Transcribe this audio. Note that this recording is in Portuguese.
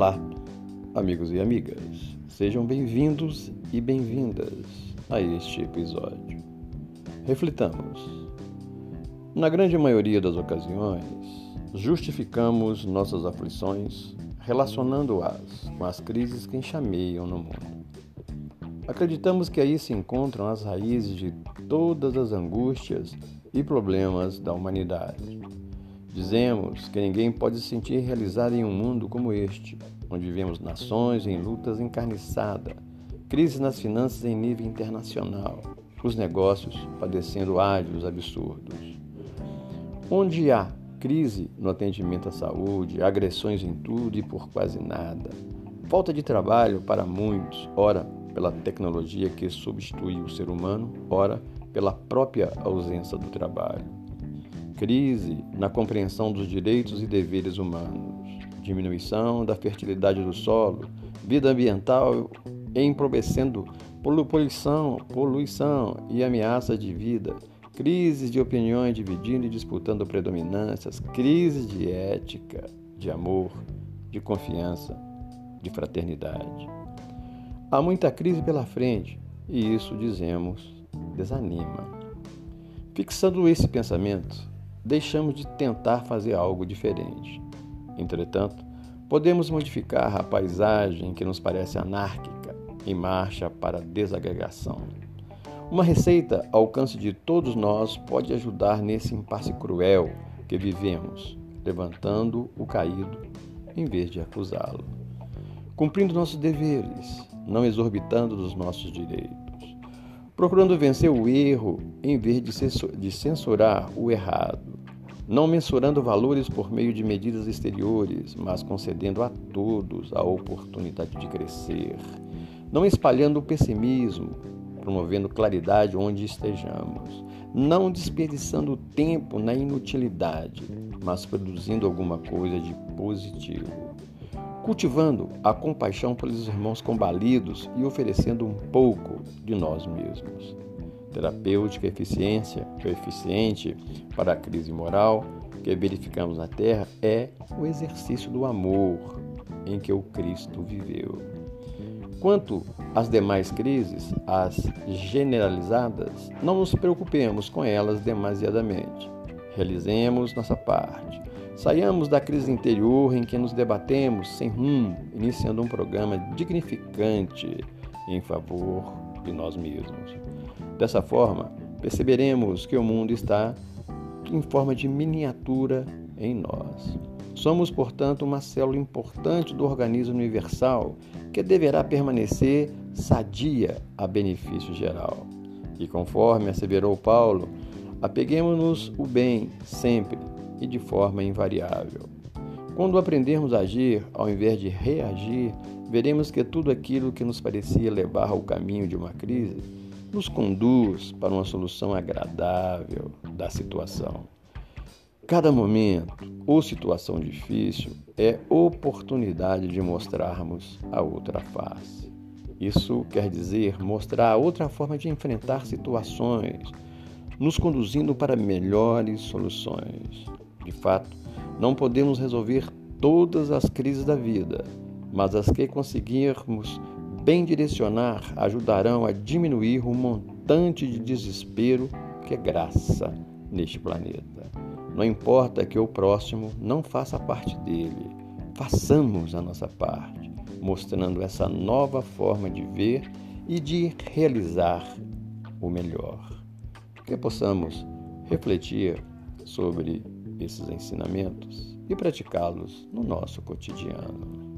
Olá, amigos e amigas, sejam bem-vindos e bem-vindas a este episódio. Reflitamos. Na grande maioria das ocasiões, justificamos nossas aflições relacionando-as com as crises que enxameiam no mundo. Acreditamos que aí se encontram as raízes de todas as angústias e problemas da humanidade Dizemos que ninguém pode se sentir realizado em um mundo como este, onde vivemos nações em lutas encarniçadas, crises nas finanças em nível internacional, os negócios padecendo ágios absurdos. Onde há crise no atendimento à saúde, agressões em tudo e por quase nada, falta de trabalho para muitos, ora pela tecnologia que substitui o ser humano, ora pela própria ausência do trabalho crise na compreensão dos direitos e deveres humanos, diminuição da fertilidade do solo, vida ambiental empobrecendo poluição, poluição e ameaça de vida, crises de opiniões dividindo e disputando predominâncias, crises de ética, de amor, de confiança, de fraternidade. Há muita crise pela frente e isso, dizemos, desanima. Fixando esse pensamento, deixamos de tentar fazer algo diferente. Entretanto, podemos modificar a paisagem que nos parece anárquica em marcha para a desagregação. Uma receita ao alcance de todos nós pode ajudar nesse impasse cruel que vivemos, levantando o caído em vez de acusá-lo. Cumprindo nossos deveres, não exorbitando dos nossos direitos procurando vencer o erro em vez de censurar o errado, não mensurando valores por meio de medidas exteriores, mas concedendo a todos a oportunidade de crescer, não espalhando o pessimismo, promovendo claridade onde estejamos, não desperdiçando tempo na inutilidade, mas produzindo alguma coisa de positivo cultivando a compaixão pelos irmãos combalidos e oferecendo um pouco de nós mesmos. Terapêutica eficiência, eficiente para a crise moral que verificamos na Terra é o exercício do amor em que o Cristo viveu. Quanto às demais crises, as generalizadas, não nos preocupemos com elas demasiadamente. Realizemos nossa parte Saiamos da crise interior em que nos debatemos sem rumo, iniciando um programa dignificante em favor de nós mesmos. Dessa forma, perceberemos que o mundo está em forma de miniatura em nós. Somos, portanto, uma célula importante do organismo universal que deverá permanecer sadia a benefício geral. E conforme asseverou Paulo, apeguemos-nos o bem sempre e de forma invariável. Quando aprendermos a agir ao invés de reagir, veremos que tudo aquilo que nos parecia levar ao caminho de uma crise nos conduz para uma solução agradável da situação. Cada momento ou situação difícil é oportunidade de mostrarmos a outra face. Isso quer dizer mostrar outra forma de enfrentar situações, nos conduzindo para melhores soluções. De fato, não podemos resolver todas as crises da vida, mas as que conseguirmos bem direcionar ajudarão a diminuir o montante de desespero que é graça neste planeta. Não importa que o próximo não faça parte dele, façamos a nossa parte, mostrando essa nova forma de ver e de realizar o melhor. Que possamos refletir sobre esses ensinamentos e praticá-los no nosso cotidiano.